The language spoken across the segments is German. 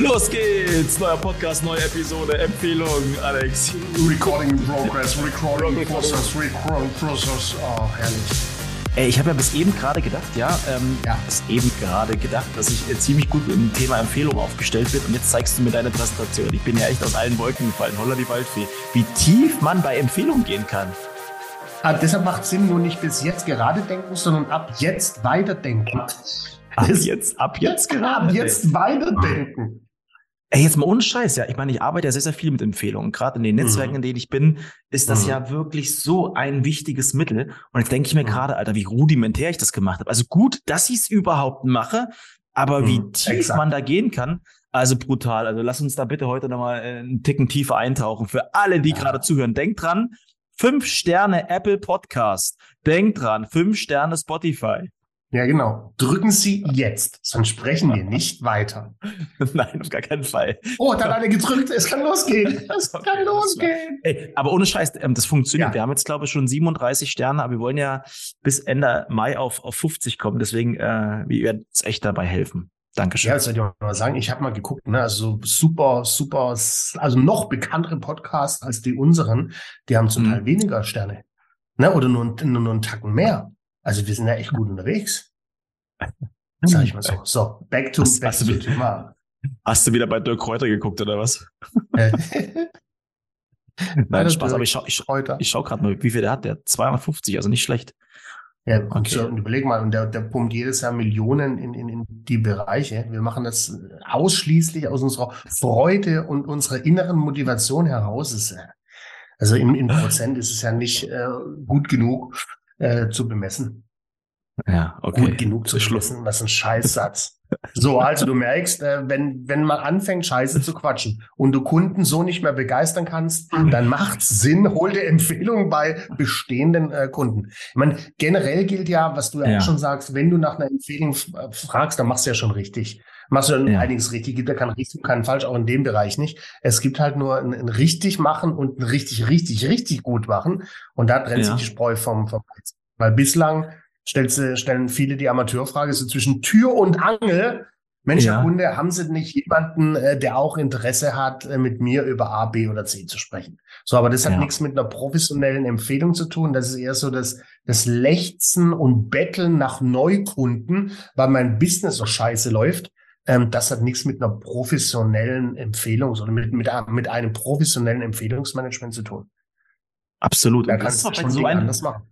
Los geht's! Neuer Podcast, neue Episode, Empfehlung, Alex. Recording in progress, recording in process, recording process. Oh, herrlich. Ey, ich habe ja bis eben gerade gedacht, ja, ähm, ja, bis eben gerade gedacht, dass ich äh, ziemlich gut im Thema Empfehlung aufgestellt bin und jetzt zeigst du mir deine Präsentation. Ich bin ja echt aus allen Wolken gefallen, holla die Waldfee. Wie tief man bei Empfehlungen gehen kann. Ah, deshalb macht Sinn, nur nicht bis jetzt gerade denken, sondern ab jetzt weiterdenken. Ab jetzt, ab jetzt gerade. Ab jetzt weiterdenken. Ey, jetzt mal ohne Scheiß, ja. Ich meine, ich arbeite ja sehr, sehr viel mit Empfehlungen. Gerade in den Netzwerken, mhm. in denen ich bin, ist das mhm. ja wirklich so ein wichtiges Mittel. Und jetzt denke ich mir mhm. gerade, Alter, wie rudimentär ich das gemacht habe. Also gut, dass ich es überhaupt mache, aber wie mhm. tief Exakt. man da gehen kann, also brutal. Also lass uns da bitte heute nochmal einen Ticken tiefer eintauchen. Für alle, die ja. gerade zuhören, denkt dran, fünf Sterne Apple Podcast. Denkt dran, fünf Sterne Spotify. Ja, genau. Drücken Sie jetzt, sonst sprechen wir nicht weiter. Nein, auf gar keinen Fall. Oh, da hat einer gedrückt. Es kann losgehen. Es kann losgehen. Ey, aber ohne Scheiß, ähm, das funktioniert. Ja. Wir haben jetzt, glaube ich, schon 37 Sterne, aber wir wollen ja bis Ende Mai auf, auf 50 kommen. Deswegen, äh, wir werden uns echt dabei helfen. Dankeschön. Ja, das soll ich mal sagen. Ich habe mal geguckt, ne, also super, super, also noch bekanntere Podcasts als die unseren, die haben zum mhm. Teil weniger Sterne. Ne, oder nur, nur, nur einen Tacken mehr. Also wir sind ja echt gut unterwegs. Sag ich mal so. So, back to, hast, back hast to du, Thema. Hast du wieder bei Dirk Kräuter geguckt oder was? Äh. Nein, Spaß, aber ich schaue ich, ich schau gerade mal, wie viel der hat. Der hat 250, also nicht schlecht. Ja, okay. so, und überleg mal, und der, der pumpt jedes Jahr Millionen in, in, in die Bereiche. Wir machen das ausschließlich aus unserer Freude und unserer inneren Motivation heraus. Also in, in Prozent ist es ja nicht äh, gut genug äh, zu bemessen. Ja, okay. Gut genug zu bemessen, was ein Scheißsatz. So, also du merkst, äh, wenn, wenn man anfängt, Scheiße zu quatschen und du Kunden so nicht mehr begeistern kannst, dann macht Sinn, hol dir Empfehlungen bei bestehenden äh, Kunden. Ich meine, generell gilt ja, was du ja, auch schon sagst, wenn du nach einer Empfehlung äh, fragst, dann machst du ja schon richtig. Machst du dann ja. einiges richtig, gibt ja kein richtig, kein falsch, auch in dem Bereich nicht. Es gibt halt nur ein, ein richtig machen und ein richtig, richtig, richtig gut machen. Und da trennt ja. sich die Spreu vom, vom Weil bislang stellst, stellen viele die Amateurfrage so zwischen Tür und Angel. Mensch, ja. Kunde, haben Sie nicht jemanden, äh, der auch Interesse hat, äh, mit mir über A, B oder C zu sprechen? So, aber das hat ja. nichts mit einer professionellen Empfehlung zu tun. Das ist eher so das, das Lechzen und Betteln nach Neukunden, weil mein Business so scheiße läuft. Ähm, das hat nichts mit einer professionellen Empfehlung, sondern mit, mit, mit einem professionellen Empfehlungsmanagement zu tun. Absolut. Da kannst du schon so anders machen.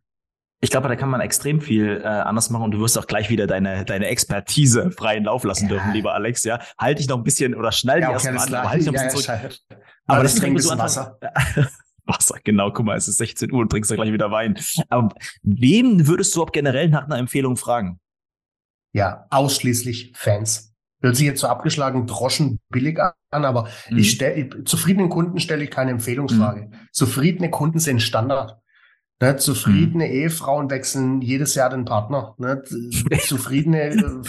Ich glaube, da kann man extrem viel äh, anders machen und du wirst auch gleich wieder deine, deine Expertise freien Lauf lassen ja. dürfen, lieber Alex. Ja, halt dich noch ein bisschen oder schnall ja, dich okay, erstmal an, halt dich noch ein bisschen ja, zurück. Aber, Aber das trinkt so Wasser. Wasser, genau, guck mal, es ist 16 Uhr und trinkst da gleich wieder Wein. Aber wen würdest du auch generell nach einer Empfehlung fragen? Ja, ausschließlich Fans. Hört sich jetzt so abgeschlagen Droschen billig an, aber mhm. ich stelle zufriedenen Kunden stelle ich keine Empfehlungsfrage. Mhm. Zufriedene Kunden sind Standard. Ne, zufriedene hm. Ehefrauen wechseln jedes Jahr den Partner. Ne? Zufriedene,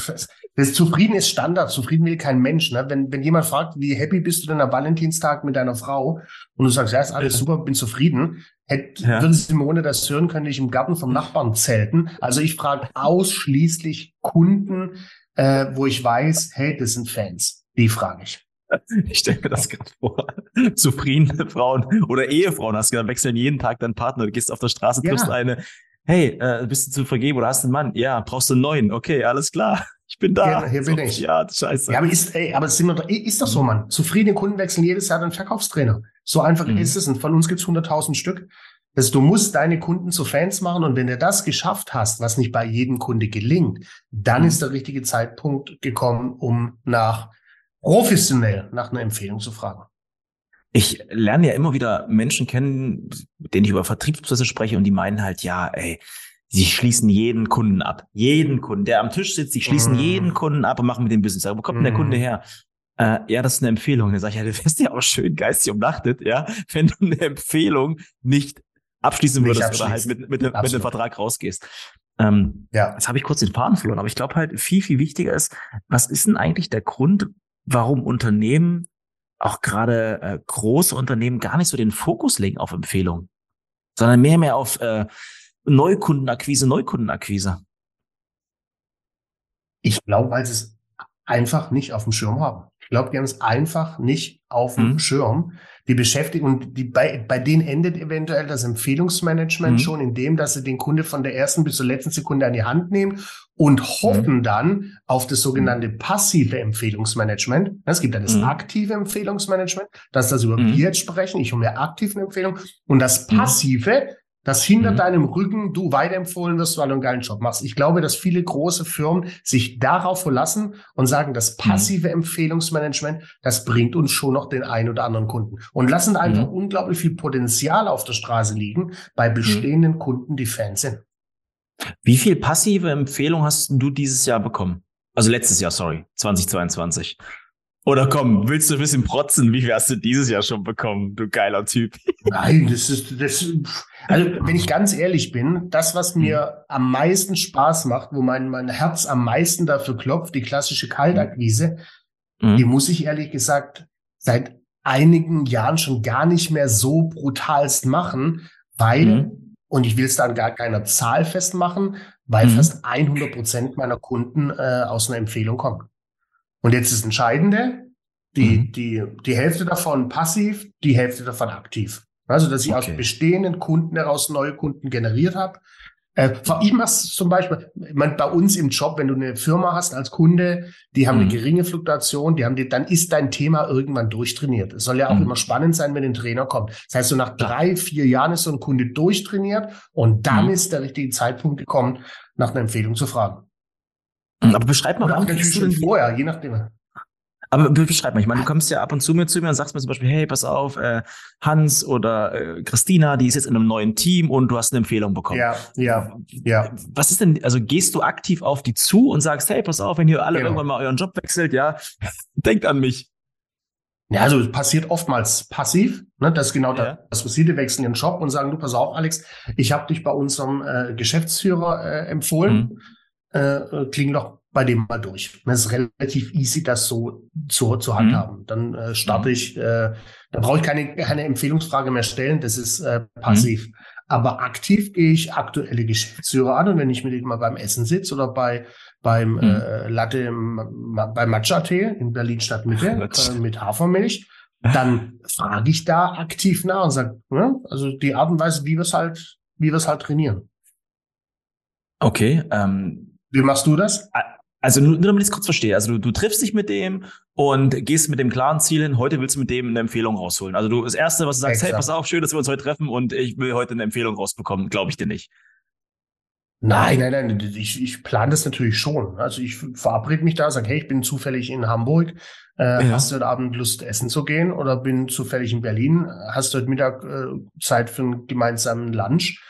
das Zufrieden ist Standard. Zufrieden will kein Mensch. Ne? Wenn, wenn jemand fragt, wie happy bist du denn am Valentinstag mit deiner Frau? Und du sagst, ja, ist alles super, bin zufrieden. Hätt, ja. Mir ohne das hören, könnte ich im Garten vom Nachbarn zelten. Also ich frage ausschließlich Kunden, äh, wo ich weiß, hey, das sind Fans. Die frage ich. Ich stelle mir das gerade vor. Zufriedene Frauen oder Ehefrauen hast du gesagt, wechseln jeden Tag deinen Partner. Du gehst auf der Straße, triffst ja. eine. Hey, äh, bist du zu vergeben oder hast du einen Mann? Ja, brauchst du einen neuen? Okay, alles klar. Ich bin da. Ja, hier bin so, ich. Ja, scheiße. Ja, aber ist, ey, aber sind wir, ist doch so, Mann. Zufriedene Kunden wechseln jedes Jahr den Verkaufstrainer. So einfach mhm. ist es. Und von uns gibt's 100.000 Stück. Also du musst deine Kunden zu Fans machen und wenn du das geschafft hast, was nicht bei jedem Kunde gelingt, dann mhm. ist der richtige Zeitpunkt gekommen, um nach professionell nach einer Empfehlung zu fragen. Ich lerne ja immer wieder Menschen kennen, mit denen ich über Vertriebsprozesse spreche und die meinen halt, ja, ey, sie schließen jeden Kunden ab. Jeden Kunden, der am Tisch sitzt, sie schließen mm. jeden Kunden ab und machen mit dem Business. Aber wo kommt mm. denn der Kunde mhm. her? Äh, ja, das ist eine Empfehlung. Dann sage ich, ja, du wärst ja auch schön geistig umnachtet, ja, wenn du eine Empfehlung nicht abschließen würdest oder halt mit, mit, mit, mit dem Vertrag rausgehst. Ähm, ja. Jetzt habe ich kurz den Faden verloren, aber ich glaube halt, viel, viel wichtiger ist, was ist denn eigentlich der Grund, warum Unternehmen, auch gerade äh, große Unternehmen, gar nicht so den Fokus legen auf Empfehlungen, sondern mehr mehr auf äh, Neukundenakquise, Neukundenakquise. Ich glaube, weil sie es einfach nicht auf dem Schirm haben. Ich glaube, die haben es einfach nicht auf dem mhm. Schirm. Die beschäftigen und die, bei, bei denen endet eventuell das Empfehlungsmanagement mhm. schon in dem, dass sie den Kunde von der ersten bis zur letzten Sekunde an die Hand nehmen und hoffen mhm. dann auf das sogenannte passive Empfehlungsmanagement. Es gibt dann das mhm. aktive Empfehlungsmanagement, dass das über mhm. wir jetzt sprechen. Ich hole mir aktive Empfehlungen und das mhm. passive, dass hinter mhm. deinem Rücken du weiterempfohlen wirst, weil du einen geilen Job machst. Ich glaube, dass viele große Firmen sich darauf verlassen und sagen, das mhm. passive mhm. Empfehlungsmanagement, das bringt uns schon noch den einen oder anderen Kunden und lassen einfach mhm. unglaublich viel Potenzial auf der Straße liegen bei mhm. bestehenden. Kunden, die Fans sind. Wie viel passive Empfehlung hast du dieses Jahr bekommen? Also letztes Jahr, sorry, 2022. Oder komm, willst du ein bisschen protzen? Wie viel hast du dieses Jahr schon bekommen, du geiler Typ? Nein, das ist, das, also wenn ich ganz ehrlich bin, das, was mir mhm. am meisten Spaß macht, wo mein, mein Herz am meisten dafür klopft, die klassische Kaltakquise, mhm. die muss ich ehrlich gesagt seit einigen Jahren schon gar nicht mehr so brutalst machen, weil, mhm. und ich will es dann gar keiner Zahl festmachen, weil mhm. fast 100 Prozent meiner Kunden äh, aus einer Empfehlung kommen. Und jetzt ist das Entscheidende, die, mhm. die, die Hälfte davon passiv, die Hälfte davon aktiv. Also, dass ich okay. aus bestehenden Kunden heraus neue Kunden generiert habe. Äh, ich mache zum Beispiel, man, bei uns im Job, wenn du eine Firma hast als Kunde, die haben mhm. eine geringe Fluktuation, die haben die, dann ist dein Thema irgendwann durchtrainiert. Es soll ja auch mhm. immer spannend sein, wenn ein Trainer kommt. Das heißt, so nach drei, vier Jahren ist so ein Kunde durchtrainiert und dann mhm. ist der richtige Zeitpunkt gekommen, nach einer Empfehlung zu fragen. Aber beschreib mal, Oder auch natürlich schon vorher, je nachdem. Aber beschreib mal, ich meine, du kommst ja ab und zu mir zu mir und sagst mir zum Beispiel, hey, pass auf, äh, Hans oder äh, Christina, die ist jetzt in einem neuen Team und du hast eine Empfehlung bekommen. Ja, ja, ja. Was ist denn, also gehst du aktiv auf die zu und sagst, hey, pass auf, wenn ihr alle genau. irgendwann mal euren Job wechselt, ja, denkt an mich. Ja, also es passiert oftmals passiv. Ne? Das ist genau ja. das, was viele wechseln ihren Job und sagen, du pass auf, Alex, ich habe dich bei unserem äh, Geschäftsführer äh, empfohlen. Mhm. Äh, kling doch bei dem mal durch. Es ist relativ easy, das so zu, zu handhaben. Mhm. Dann äh, starte mhm. ich, äh, da brauche ich keine, keine Empfehlungsfrage mehr stellen, das ist äh, passiv. Mhm. Aber aktiv gehe ich aktuelle Geschäftsführer an und wenn ich mit denen mal beim Essen sitze oder bei beim mhm. äh, Latte bei Matcha-Tee in Berlin Stadtmitte äh, mit Hafermilch, dann frage ich da aktiv nach und sage, ne, also die Art und Weise, wie wir es halt, wie wir es halt trainieren. Okay. Ähm, wie machst du das? Also nur, damit ich es kurz verstehe. Also du, du triffst dich mit dem und gehst mit dem klaren Ziel hin, heute willst du mit dem eine Empfehlung rausholen. Also du das Erste, was du sagst, Exakt. hey, pass auf, schön, dass wir uns heute treffen und ich will heute eine Empfehlung rausbekommen, glaube ich dir nicht. Nein, nein, nein, ich, ich plane das natürlich schon. Also ich verabrede mich da, sage, hey, ich bin zufällig in Hamburg, äh, ja. hast du heute Abend Lust, essen zu gehen? Oder bin zufällig in Berlin, hast du heute Mittag äh, Zeit für einen gemeinsamen Lunch?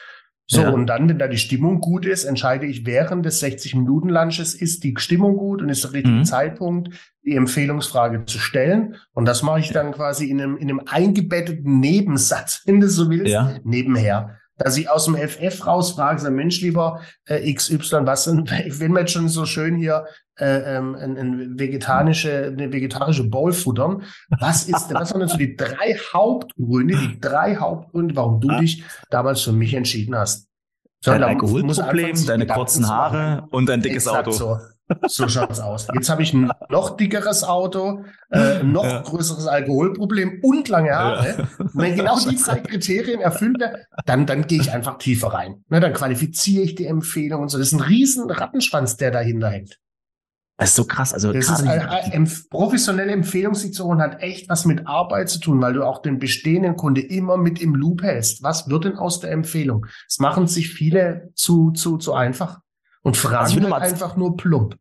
So, ja. und dann, wenn da die Stimmung gut ist, entscheide ich während des 60-Minuten-Lunches, ist die Stimmung gut und ist der richtige mhm. Zeitpunkt, die Empfehlungsfrage zu stellen. Und das mache ich dann quasi in einem, in einem eingebetteten Nebensatz, wenn du so willst, ja. nebenher. Dass ich aus dem FF rausfrage, sage, Mensch, lieber äh, XY, was denn, wenn wir jetzt schon so schön hier äh, ähm, ein, ein vegetarische, eine vegetarische Bowl futtern. Was ist, was waren denn so die drei Hauptgründe, die drei Hauptgründe, warum du dich damals für mich entschieden hast? So, dein Alkoholproblem, deine kurzen Haare und dein dickes Exakt Auto. So. So schaut's aus. Jetzt habe ich ein noch dickeres Auto, äh, ein noch ja. größeres Alkoholproblem und lange Haare. Ja. wenn genau die drei Kriterien erfüllt werden, dann, dann gehe ich einfach tiefer rein. Ne, dann qualifiziere ich die Empfehlung und so. Das ist ein riesen Rattenschwanz, der dahinter hängt. Das ist so krass. Also das ist eine, eine professionelle Empfehlungssektion hat echt was mit Arbeit zu tun, weil du auch den bestehenden Kunde immer mit im Loop hältst. Was wird denn aus der Empfehlung? Das machen sich viele zu, zu, zu einfach und fragen also einfach nur plump.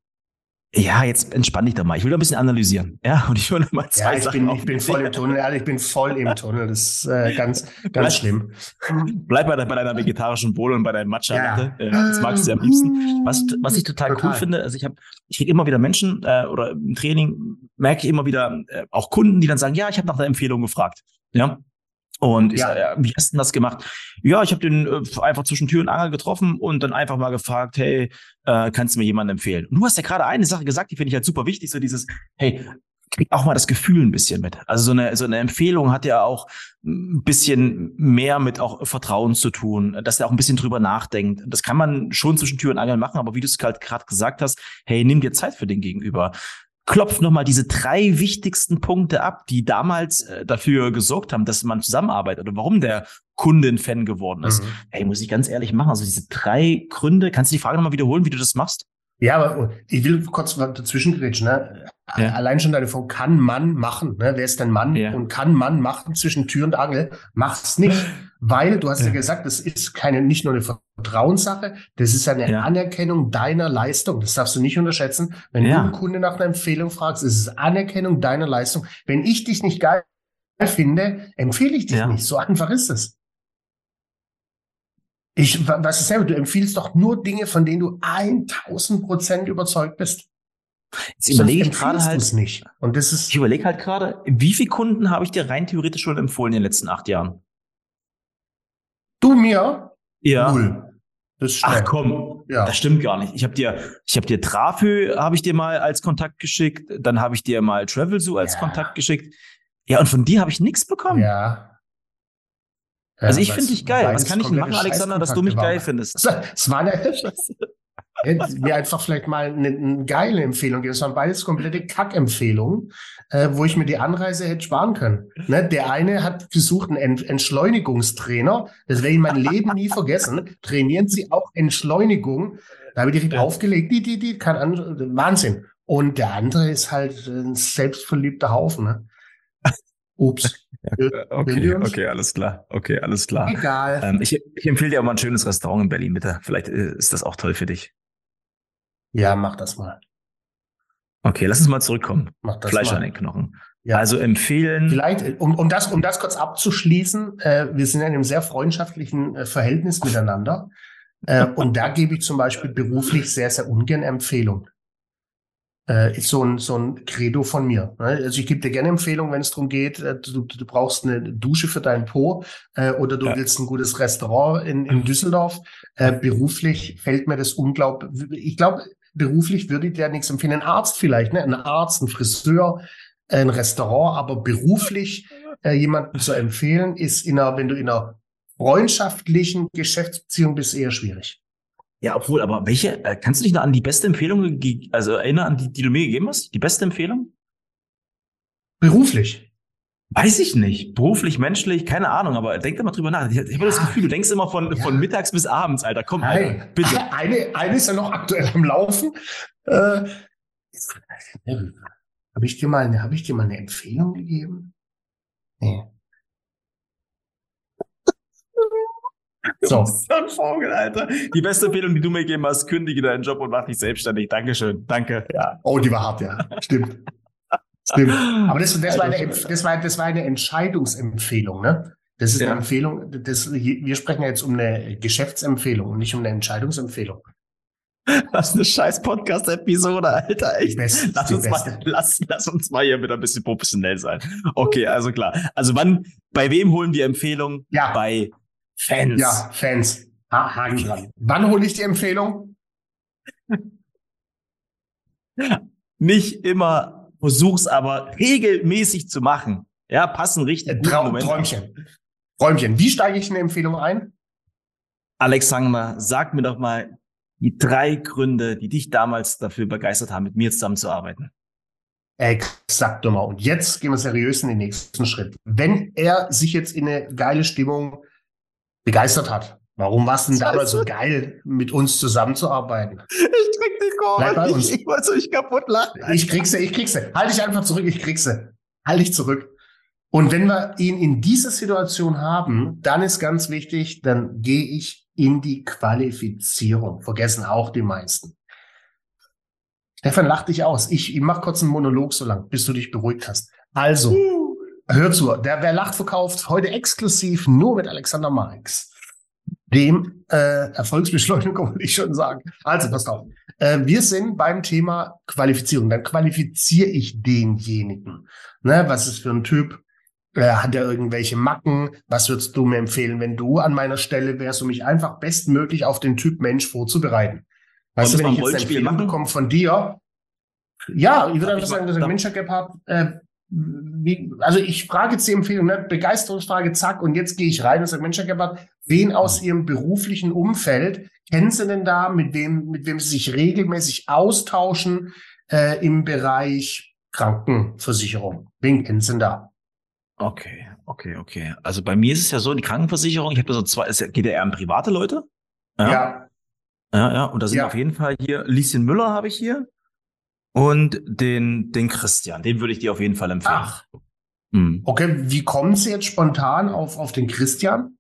Ja, jetzt entspann dich doch mal. Ich will doch ein bisschen analysieren. Ja, und ich will noch mal zwei ja, ich Sachen. Bin, ich bin voll im Tunnel, ehrlich, ich bin voll im Tunnel. Das ist äh, ganz, ganz bleib, schlimm. Bleib bei, bei deiner vegetarischen Bowl und bei deinem Matcha. Ja. Äh, das magst du ja am liebsten. Was, was ich total, total. cool finde, also ich habe, ich kriege immer wieder Menschen äh, oder im Training merke ich immer wieder äh, auch Kunden, die dann sagen, ja, ich habe nach der Empfehlung gefragt. Ja, und ich ja. sage, ja, wie hast du denn das gemacht? Ja, ich habe den äh, einfach zwischen Tür und Angel getroffen und dann einfach mal gefragt, hey, äh, kannst du mir jemanden empfehlen? Und du hast ja gerade eine Sache gesagt, die finde ich halt super wichtig, so dieses, hey, krieg auch mal das Gefühl ein bisschen mit. Also so eine, so eine Empfehlung hat ja auch ein bisschen mehr mit auch Vertrauen zu tun, dass er auch ein bisschen drüber nachdenkt. Das kann man schon zwischen Tür und Angel machen, aber wie du es halt gerade gesagt hast, hey, nimm dir Zeit für den Gegenüber klopf nochmal diese drei wichtigsten Punkte ab, die damals äh, dafür gesorgt haben, dass man zusammenarbeitet oder warum der Kunde ein Fan geworden ist. Mhm. Hey, muss ich ganz ehrlich machen. Also diese drei Gründe, kannst du die Frage nochmal wiederholen, wie du das machst? Ja, aber ich will kurz dazwischen grätschen. Ne? Ja. Allein schon deine Frage, kann man machen? Ne? Wer ist denn Mann? Ja. Und kann man machen zwischen Tür und Angel? Mach's nicht, weil du hast ja, ja gesagt, das ist keine nicht nur eine Vertrauenssache, das ist eine. Anerkennung deiner Leistung. Das darfst du nicht unterschätzen. Wenn du einen Kunde nach einer Empfehlung fragst, ist es Anerkennung deiner Leistung. Wenn ich dich nicht geil finde, empfehle ich dich nicht. So einfach ist es. Ich, was ist selber, du empfiehlst doch nur Dinge, von denen du 1000 Prozent überzeugt bist. Jetzt überlege ich gerade halt nicht. Und das ist. Ich überlege halt gerade, wie viele Kunden habe ich dir rein theoretisch schon empfohlen in den letzten acht Jahren? Du mir? Ja. Null. Ach komm, ja. das stimmt gar nicht. Ich habe dir, ich habe dir Trafö habe ich dir mal als Kontakt geschickt, dann habe ich dir mal Travelzoo als ja. Kontakt geschickt. Ja, und von dir habe ich nichts bekommen. Ja. Also ich finde dich geil. Was kann ich denn machen, Alexander, dass du mich geil findest? Es war eine, mir einfach vielleicht mal eine, eine geile Empfehlung geben. Es waren beides komplette Kack-Empfehlungen, äh, wo ich mir die Anreise hätte sparen können. Ne? Der eine hat gesucht, einen Entschleunigungstrainer. Das werde ich mein Leben nie vergessen. Trainieren Sie auch Entschleunigung. Da habe ich direkt ja. aufgelegt. Die, die, die, kann an, Wahnsinn. Und der andere ist halt ein selbstverliebter Haufen. Ne? Ups. okay, okay, alles klar. Okay, alles klar. Egal. Ähm, ich, ich empfehle dir auch mal ein schönes Restaurant in Berlin, bitte. Vielleicht äh, ist das auch toll für dich. Ja, mach das mal. Okay, lass uns mal zurückkommen. Mach das Fleisch mal. an den Knochen. Ja. Also empfehlen. Vielleicht, um, um, das, um das kurz abzuschließen, äh, wir sind in einem sehr freundschaftlichen äh, Verhältnis miteinander. Äh, und da gebe ich zum Beispiel beruflich sehr, sehr ungern Empfehlungen äh, ist so ein, so ein Credo von mir. Ne? Also ich gebe dir gerne Empfehlungen, wenn es darum geht, äh, du, du brauchst eine Dusche für deinen Po äh, oder du ja. willst ein gutes Restaurant in, in Düsseldorf. Äh, beruflich fällt mir das unglaublich. Ich glaube, beruflich würde ich dir nichts empfehlen. Ein Arzt vielleicht, ne? ein Arzt, ein Friseur, ein Restaurant, aber beruflich äh, jemanden zu empfehlen, ist in einer, wenn du in einer freundschaftlichen Geschäftsbeziehung bist, eher schwierig. Ja, obwohl, aber welche, äh, kannst du dich noch an die beste Empfehlung, also erinnern, an die, die du mir gegeben hast? Die beste Empfehlung? Beruflich. Weiß ich nicht. Beruflich, menschlich, keine Ahnung, aber denk da mal drüber nach. Ich, ich habe das Gefühl, du denkst immer von, ja. von mittags bis abends, Alter. Komm, Alter, bitte. Eine, eine ist ja noch aktuell am Laufen. Äh, habe ich dir mal, habe ich dir mal eine Empfehlung gegeben? Nee. So. so ein Vogel, Alter. Die beste Empfehlung, die du mir gegeben hast, kündige deinen Job und mach dich selbstständig. Dankeschön. Danke. Ja. Oh, die war hart, ja. Stimmt. Stimmt. Aber das, das, war eine, das, war, das war eine Entscheidungsempfehlung, ne? Das ist ja. eine Empfehlung. Das, wir sprechen jetzt um eine Geschäftsempfehlung und nicht um eine Entscheidungsempfehlung. Was eine scheiß Podcast-Episode, Alter. Echt. Beste, lass, uns mal, lass, lass uns mal hier wieder ein bisschen professionell sein. Okay, also klar. Also wann, bei wem holen wir Empfehlungen? Ja. Bei Fans. Ja, Fans. Ha Haken dran. Wann hole ich die Empfehlung? Nicht immer, versuch's aber regelmäßig zu machen. Ja, passen richtig. Traum, Träumchen. Träumchen. Wie steige ich eine Empfehlung ein? Alexander, sag mir doch mal die drei Gründe, die dich damals dafür begeistert haben, mit mir zusammenzuarbeiten. Exakt, mal. Und jetzt gehen wir seriös in den nächsten Schritt. Wenn er sich jetzt in eine geile Stimmung begeistert hat. Warum war es denn damals so geil, mit uns zusammenzuarbeiten? Ich krieg die Kurve. Ich, ich wollte euch kaputt lachen. Ich krieg sie, ich krieg sie. Halt dich einfach zurück, ich krieg sie. Halt dich zurück. Und wenn wir ihn in dieser Situation haben, dann ist ganz wichtig, dann gehe ich in die Qualifizierung. Vergessen auch die meisten. Stefan, lach dich aus. Ich, ich mach kurz einen Monolog so lang, bis du dich beruhigt hast. Also, Hör zu, der Wer lacht verkauft heute exklusiv nur mit Alexander Marx, dem äh, Erfolgsbeschleunigung, würde ich schon sagen. Also, passt auf. Äh, wir sind beim Thema Qualifizierung. Dann qualifiziere ich denjenigen. Ne, was ist für ein Typ? Äh, hat er irgendwelche Macken? Was würdest du mir empfehlen, wenn du an meiner Stelle wärst, um mich einfach bestmöglich auf den Typ Mensch vorzubereiten? Weißt du, wenn ich jetzt eine Empfehlung bekomme von dir, ja, ich würde einfach sagen, dass ich Mensch Gebhardt, äh, wie, also ich frage jetzt die Empfehlung, ne? Begeisterungsfrage, zack, und jetzt gehe ich rein und sage, Mensch, Herr Gebhardt, wen aus Ihrem beruflichen Umfeld kennen Sie denn da, mit wem, mit wem Sie sich regelmäßig austauschen? äh, im Bereich Krankenversicherung. Wen kennen Sie denn da? Okay, okay, okay. Also bei mir ist es ja so, die Krankenversicherung, ich habe so zwei, es geht ja eher um private Leute. Ja. ja. Ja, ja, und da sind ja. auf jeden Fall hier, Lieschen Müller habe ich hier und den, den Christian, den würde ich dir auf jeden Fall empfehlen. Ach. Hm. Okay, wie kommen Sie jetzt spontan auf, auf den Christian?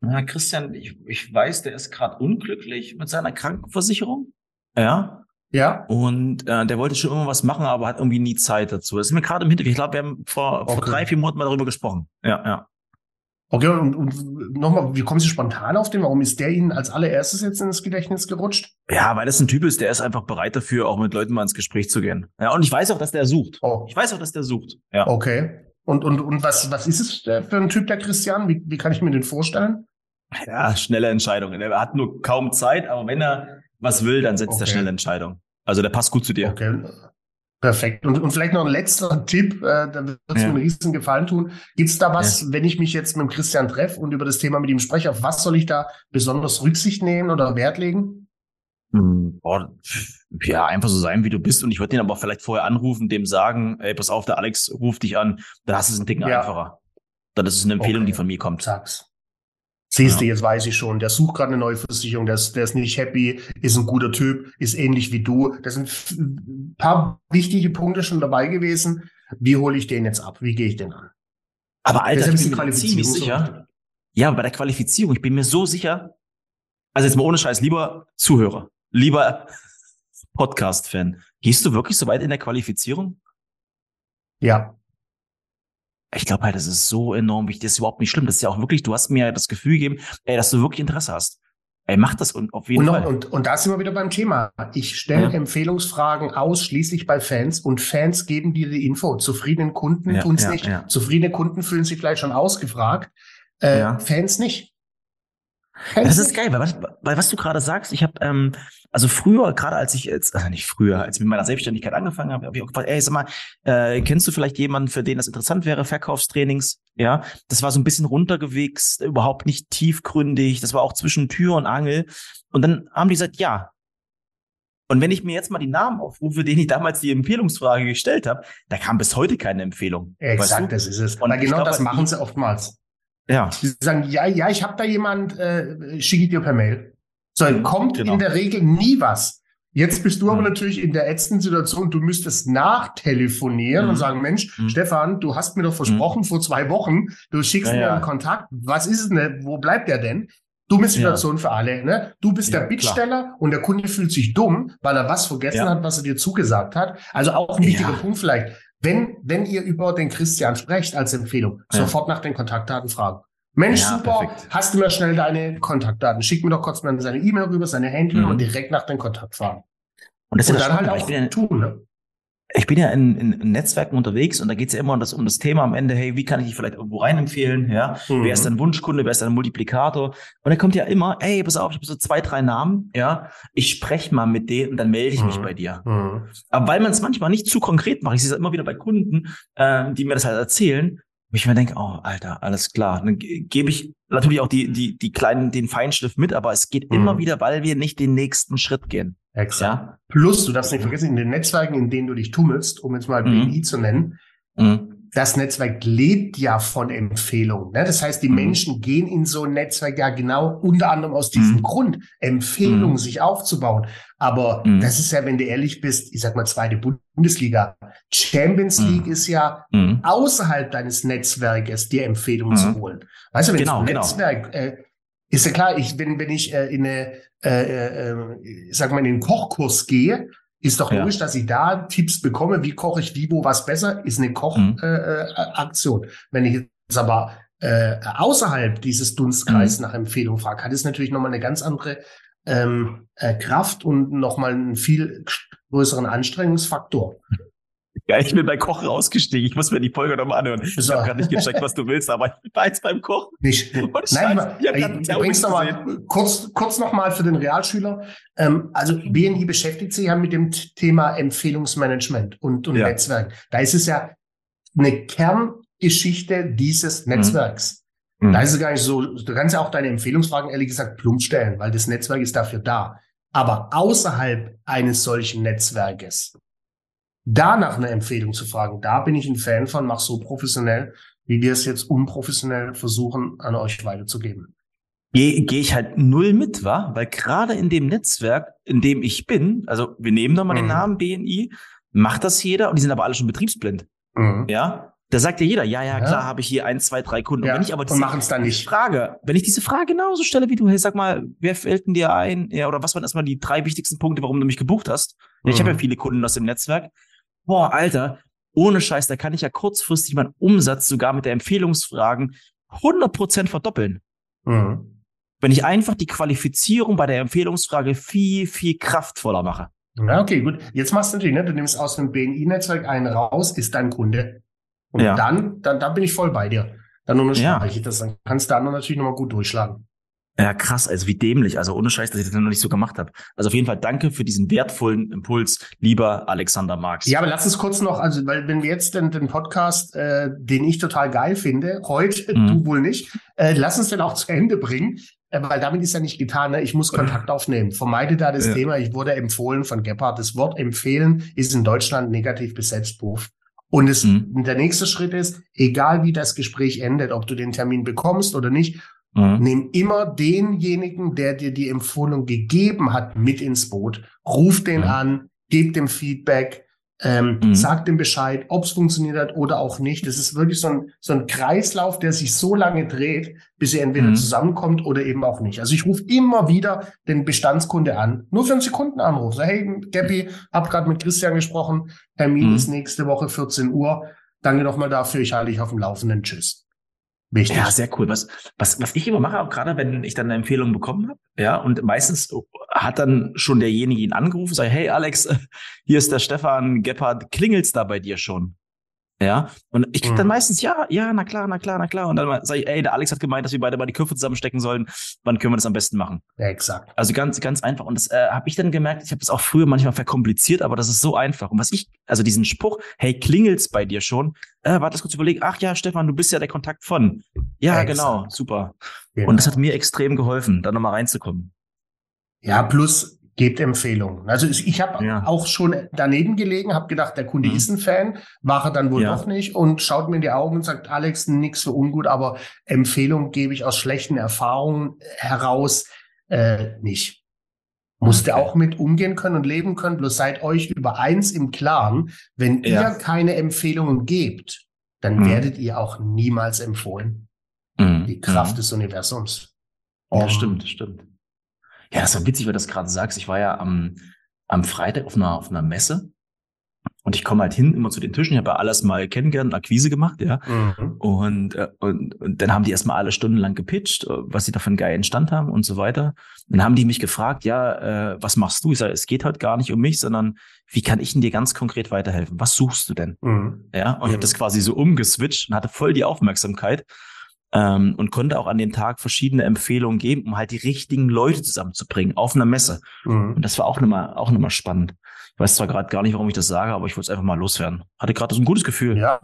Na, Christian, ich, ich weiß, der ist gerade unglücklich mit seiner Krankenversicherung. Ja. Ja. Und äh, der wollte schon immer was machen, aber hat irgendwie nie Zeit dazu. Das ist mir gerade im Hintergrund. Ich glaube, wir haben vor, okay. vor drei, vier Monaten mal darüber gesprochen. Ja, ja. Okay, und, und nochmal, wie kommen Sie spontan auf den? Warum ist der Ihnen als allererstes jetzt ins Gedächtnis gerutscht? Ja, weil das ein Typ ist, der ist einfach bereit dafür, auch mit Leuten mal ins Gespräch zu gehen. Ja, und ich weiß auch, dass der sucht. Oh. Ich weiß auch, dass der sucht. Ja. Okay. Und, und, und was, was ist es für ein Typ, der Christian? Wie, wie kann ich mir den vorstellen? Ja, schnelle Entscheidungen. Er hat nur kaum Zeit, aber wenn er was will, dann setzt okay. er schnelle Entscheidungen. Also der passt gut zu dir. Okay. Perfekt. Und, und vielleicht noch ein letzter Tipp, äh, da wird es ja. mir einen riesen Gefallen tun. Gibt es da was, ja. wenn ich mich jetzt mit dem Christian treffe und über das Thema mit ihm spreche, auf was soll ich da besonders Rücksicht nehmen oder Wert legen? Hm, boah, ja, einfach so sein, wie du bist. Und ich würde den aber vielleicht vorher anrufen, dem sagen, ey, pass auf, der Alex ruft dich an, da hast du es ein Ding ja. einfacher. Dann ist es eine Empfehlung, okay. die von mir kommt. Sag's. Siehst du, jetzt weiß ich schon, der sucht gerade eine neue Versicherung, der ist, der ist nicht happy, ist ein guter Typ, ist ähnlich wie du. Das sind ein paar wichtige Punkte schon dabei gewesen. Wie hole ich den jetzt ab? Wie gehe ich den an? Aber Alter, ich bin mir ziemlich sicher. Ja, bei der Qualifizierung, ich bin mir so sicher. Also jetzt mal ohne Scheiß, lieber Zuhörer, lieber Podcast-Fan, gehst du wirklich so weit in der Qualifizierung? Ja ich glaube halt, das ist so enorm wichtig. Das ist überhaupt nicht schlimm. Das ist ja auch wirklich, du hast mir das Gefühl gegeben, ey, dass du wirklich Interesse hast. Ey, mach das und auf jeden und Fall. Und, und da sind wir wieder beim Thema. Ich stelle ja. Empfehlungsfragen ausschließlich bei Fans und Fans geben dir die Info. Zufriedenen Kunden ja, tun es ja, nicht. Zufriedene Kunden fühlen sich vielleicht schon ausgefragt. Äh, Fans nicht. Das ist geil, weil was, weil was du gerade sagst, ich habe, ähm, also früher, gerade als ich jetzt, also nicht früher, als ich mit meiner Selbstständigkeit angefangen habe, habe ich auch gefragt, ey, sag mal, äh, kennst du vielleicht jemanden, für den das interessant wäre, Verkaufstrainings? Ja, das war so ein bisschen runtergewichst, überhaupt nicht tiefgründig, das war auch zwischen Tür und Angel. Und dann haben die gesagt, ja. Und wenn ich mir jetzt mal die Namen aufrufe, denen ich damals die Empfehlungsfrage gestellt habe, da kam bis heute keine Empfehlung. Exakt, weißt du? das ist es. Und genau glaub, das machen sie oftmals. Ja. Sie sagen, ja, ja, ich habe da jemand, äh, schicke ich dir per Mail. So, mhm, kommt genau. in der Regel nie was. Jetzt bist du mhm. aber natürlich in der ätzenden Situation, du müsstest nachtelefonieren mhm. und sagen, Mensch, mhm. Stefan, du hast mir doch versprochen mhm. vor zwei Wochen, du schickst ja, mir einen Kontakt. Was ist es denn? Wo bleibt der denn? Dumme Situation ja. für alle. Ne? Du bist ja, der Bittsteller und der Kunde fühlt sich dumm, weil er was vergessen ja. hat, was er dir zugesagt hat. Also auch ein wichtiger Punkt vielleicht. Wenn, wenn ihr über den Christian sprecht als Empfehlung, ja. sofort nach den Kontaktdaten fragen. Mensch, ja, super, perfekt. hast du mir schnell deine Kontaktdaten? Schick mir doch kurz mal seine E-Mail rüber, seine Handynummer mhm. und direkt nach den Kontakt fragen. Und das ist und ja dann halt auch ja, tun, ne? Ich bin ja in, in, Netzwerken unterwegs und da geht es ja immer um das, um das Thema am Ende, hey, wie kann ich dich vielleicht irgendwo rein empfehlen? Ja, mhm. wer ist dein Wunschkunde, wer ist dein Multiplikator? Und da kommt ja immer, ey, pass auf, ich habe so zwei, drei Namen, ja, ich spreche mal mit denen und dann melde ich mich mhm. bei dir. Mhm. Aber weil man es manchmal nicht zu konkret macht, ich sehe es immer wieder bei Kunden, äh, die mir das halt erzählen, wo ich mir denke, oh, Alter, alles klar. Dann gebe ich natürlich auch die, die, die kleinen, den Feinschliff mit, aber es geht mhm. immer wieder, weil wir nicht den nächsten Schritt gehen. Exakt. Ja? Plus, du darfst nicht vergessen, in den Netzwerken, in denen du dich tummelst, um jetzt mal BNI mhm. zu nennen, mhm das Netzwerk lebt ja von Empfehlungen. Ne? Das heißt, die mhm. Menschen gehen in so ein Netzwerk ja genau unter anderem aus diesem mhm. Grund, Empfehlungen mhm. sich aufzubauen. Aber mhm. das ist ja, wenn du ehrlich bist, ich sag mal zweite Bundesliga. Champions mhm. League ist ja mhm. außerhalb deines Netzwerkes, dir Empfehlungen zu holen. Weißt du, wenn genau, so ein genau. Netzwerk, äh, ist ja klar, ich, wenn, wenn ich äh, in eine, äh, äh, äh sag mal, in den Kochkurs gehe, ist doch logisch, ja. dass ich da Tipps bekomme, wie koche ich wie wo was besser, ist eine Kochaktion. Mhm. Äh, Wenn ich jetzt aber äh, außerhalb dieses Dunstkreises mhm. nach Empfehlung frage, hat es natürlich nochmal eine ganz andere ähm, äh, Kraft und nochmal einen viel größeren Anstrengungsfaktor. Ja, ich bin bei Koch rausgestiegen. Ich muss mir die Folge nochmal anhören. Ich so. habe gerade nicht gecheckt, was du willst, aber ich war jetzt beim Kochen. Nicht. Nein, mal, ich bring's noch mal kurz, kurz nochmal für den Realschüler. Ähm, also BNI beschäftigt sich ja mit dem Thema Empfehlungsmanagement und, und ja. Netzwerk. Da ist es ja eine Kerngeschichte dieses mhm. Netzwerks. Mhm. Da ist es gar nicht so, du kannst ja auch deine Empfehlungsfragen ehrlich gesagt plump stellen, weil das Netzwerk ist dafür da. Aber außerhalb eines solchen Netzwerkes, da nach einer Empfehlung zu fragen, da bin ich ein Fan von, mach so professionell, wie wir es jetzt unprofessionell versuchen, an euch weiterzugeben. Gehe geh ich halt null mit, wa? Weil gerade in dem Netzwerk, in dem ich bin, also wir nehmen nochmal mhm. den Namen BNI, macht das jeder und die sind aber alle schon betriebsblind. Mhm. Ja, da sagt ja jeder, ja, ja, klar, ja. habe ich hier ein, zwei, drei Kunden. Ja, und wenn ich aber diese machen es dann nicht. Frage, wenn ich diese Frage genauso stelle wie du, hey, sag mal, wer fällt denn dir ein? Ja, oder was waren erstmal die drei wichtigsten Punkte, warum du mich gebucht hast? Ja, ich habe ja mhm. viele Kunden aus dem Netzwerk. Boah, Alter, ohne Scheiß, da kann ich ja kurzfristig meinen Umsatz sogar mit der Empfehlungsfragen 100% verdoppeln. Mhm. Wenn ich einfach die Qualifizierung bei der Empfehlungsfrage viel, viel kraftvoller mache. Ja, okay, gut. Jetzt machst du natürlich, ne? du nimmst aus dem BNI-Netzwerk einen raus, ist dein Kunde. Und ja. dann, dann, dann bin ich voll bei dir. Dann unterstreiche ja. ich das. Dann kannst du da natürlich nochmal gut durchschlagen. Ja, krass, also wie dämlich, also ohne Scheiß, dass ich das noch nicht so gemacht habe. Also auf jeden Fall danke für diesen wertvollen Impuls, lieber Alexander Marx. Ja, aber lass uns kurz noch, also weil wenn wir jetzt den, den Podcast, äh, den ich total geil finde, heute, mhm. du wohl nicht, äh, lass uns den auch zu Ende bringen, äh, weil damit ist ja nicht getan, ne? ich muss Kontakt aufnehmen. Vermeide da das ja. Thema, ich wurde empfohlen von Gebhardt. Das Wort empfehlen ist in Deutschland negativ besetzt, Beruf. Und es, mhm. der nächste Schritt ist, egal wie das Gespräch endet, ob du den Termin bekommst oder nicht, mhm. nimm immer denjenigen, der dir die Empfehlung gegeben hat, mit ins Boot. Ruf den mhm. an, gib dem Feedback, ähm, mhm. Sagt dem Bescheid, ob es funktioniert hat oder auch nicht. Das ist wirklich so ein, so ein Kreislauf, der sich so lange dreht, bis ihr entweder mhm. zusammenkommt oder eben auch nicht. Also ich rufe immer wieder den Bestandskunde an, nur für einen Sekundenanruf. So, hey, Gabby, hab gerade mit Christian gesprochen, Termin mhm. ist nächste Woche 14 Uhr. Danke nochmal dafür, ich halte dich auf dem Laufenden. Tschüss. Wichtig. Ja, sehr cool. Was, was, was ich immer mache, auch gerade wenn ich dann eine Empfehlung bekommen habe, ja, und meistens hat dann schon derjenige ihn angerufen, sagt, hey Alex, hier ist der Stefan Gebhardt, klingelt's da bei dir schon? Ja, und ich krieg dann mhm. meistens, ja, ja, na klar, na klar, na klar. Und dann sage ich, ey, der Alex hat gemeint, dass wir beide mal die Köpfe zusammenstecken sollen. Wann können wir das am besten machen? Ja, exakt. Also ganz, ganz einfach. Und das äh, habe ich dann gemerkt, ich habe das auch früher manchmal verkompliziert, aber das ist so einfach. Und was ich, also diesen Spruch, hey, klingelt's bei dir schon? Äh, warte, kurz überlegen. Ach ja, Stefan, du bist ja der Kontakt von. Ja, exakt. genau, super. Genau. Und das hat mir extrem geholfen, da nochmal reinzukommen. Ja, plus gebt Empfehlungen. Also ich habe ja. auch schon daneben gelegen, habe gedacht, der Kunde mhm. ist ein Fan, er dann wohl ja. doch nicht und schaut mir in die Augen und sagt, Alex, nix für ungut, aber Empfehlung gebe ich aus schlechten Erfahrungen heraus äh, nicht. Musste okay. auch mit umgehen können und leben können, bloß seid euch über eins im Klaren, wenn ja. ihr keine Empfehlungen gebt, dann mhm. werdet ihr auch niemals empfohlen. Mhm. Die Kraft mhm. des Universums. Um, ja, stimmt, stimmt. Ja, das war witzig, weil du das gerade sagst. Ich war ja am, am Freitag auf einer, auf einer Messe und ich komme halt hin immer zu den Tischen. Ich habe ja alles mal kennengelernt, Akquise gemacht, ja. Mhm. Und, äh, und, und dann haben die erstmal alle stundenlang gepitcht, äh, was sie da für einen geilen Stand haben und so weiter. Dann haben die mich gefragt, ja, äh, was machst du? Ich sage, es geht halt gar nicht um mich, sondern wie kann ich denn dir ganz konkret weiterhelfen? Was suchst du denn? Mhm. Ja, und ich habe das quasi so umgeswitcht und hatte voll die Aufmerksamkeit ähm, und konnte auch an den Tag verschiedene Empfehlungen geben, um halt die richtigen Leute zusammenzubringen auf einer Messe. Mhm. Und das war auch nochmal auch nochmal spannend. Ich weiß zwar gerade gar nicht, warum ich das sage, aber ich wollte es einfach mal loswerden. Hatte gerade so ein gutes Gefühl. Ja,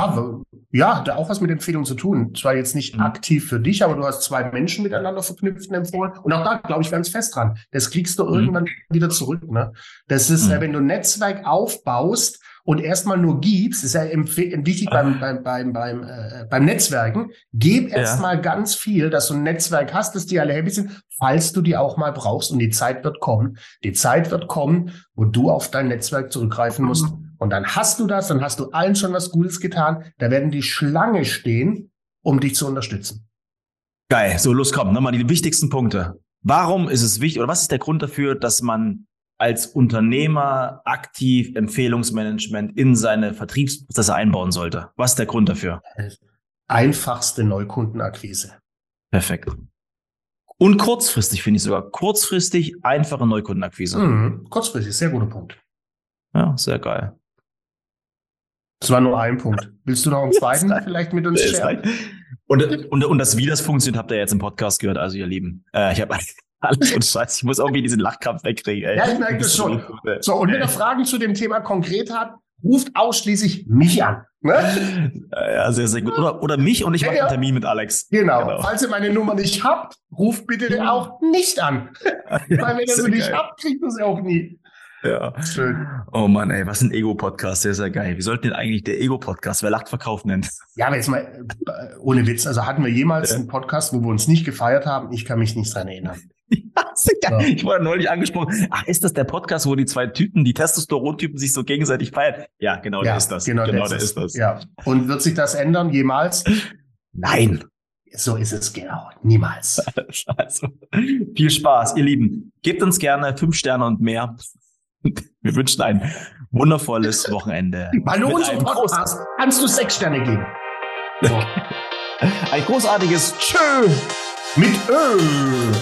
ja, hatte auch was mit Empfehlungen zu tun. Zwar jetzt nicht mhm. aktiv für dich, aber du hast zwei Menschen miteinander verknüpft und empfohlen. Und auch da glaube ich ganz fest dran. Das kriegst du mhm. irgendwann wieder zurück. Ne? Das ist, mhm. wenn du ein Netzwerk aufbaust, und erstmal nur gibst, ist ja wichtig beim, beim, beim, beim, äh, beim Netzwerken, gib erstmal ja. ganz viel, dass du ein Netzwerk hast, dass die alle happy sind, falls du die auch mal brauchst und die Zeit wird kommen. Die Zeit wird kommen, wo du auf dein Netzwerk zurückgreifen musst. Mhm. Und dann hast du das, dann hast du allen schon was Gutes getan. Da werden die Schlange stehen, um dich zu unterstützen. Geil, so los komm, nochmal die wichtigsten Punkte. Warum ist es wichtig oder was ist der Grund dafür, dass man als Unternehmer aktiv Empfehlungsmanagement in seine Vertriebsprozesse einbauen sollte? Was ist der Grund dafür? Einfachste Neukundenakquise. Perfekt. Und kurzfristig finde ich sogar. Kurzfristig einfache Neukundenakquise. Mhm. Kurzfristig, sehr guter Punkt. Ja, sehr geil. Das war nur ein Punkt. Willst du noch einen zweiten vielleicht mit uns sharen? Und, und, und das, wie das funktioniert, habt ihr jetzt im Podcast gehört, also ihr Lieben. Äh, ich habe alles und Scheiß. Ich muss irgendwie diesen Lachkampf wegkriegen. Ey. Ja, ich merke das schon. So, und wenn ihr Fragen zu dem Thema konkret habt, ruft ausschließlich mich an. Ne? Ja, sehr, sehr gut. Oder, oder mich und ich Ja, mache ja. einen Termin mit Alex. Genau. Genau. Falls ihr meine Nummer nicht habt, ruft bitte den auch nicht an. Weil wenn ihr sie nicht habt, kriegt ihr sie auch nie. Ja. Schön. Oh Mann, ey, was ein Ego-Podcast, sehr, sehr geil. Wir sollten den eigentlich der Ego-Podcast, wer lacht, verkauft nennen. Ja, aber jetzt mal äh, ohne Witz. Also hatten wir jemals Ja. einen Podcast, wo wir uns nicht gefeiert haben? Ich kann mich nicht dran erinnern. Ja. Ja. Ich wurde neulich angesprochen. Ach, ist das der Podcast, wo die zwei Typen, die Testosteron-Typen sich so gegenseitig feiern? Ja, genau, der ist das. Genau, genau der, der ist das. Ja. Und wird sich das ändern jemals? Nein. So ist es genau. Niemals. Also, viel Spaß, ihr Lieben. Gebt uns gerne fünf Sterne und mehr. Wir wünschen ein wundervolles Wochenende. Einem groß- Podcast kannst du sechs Sterne geben. So. Ein großartiges Tschö. Mit Ö.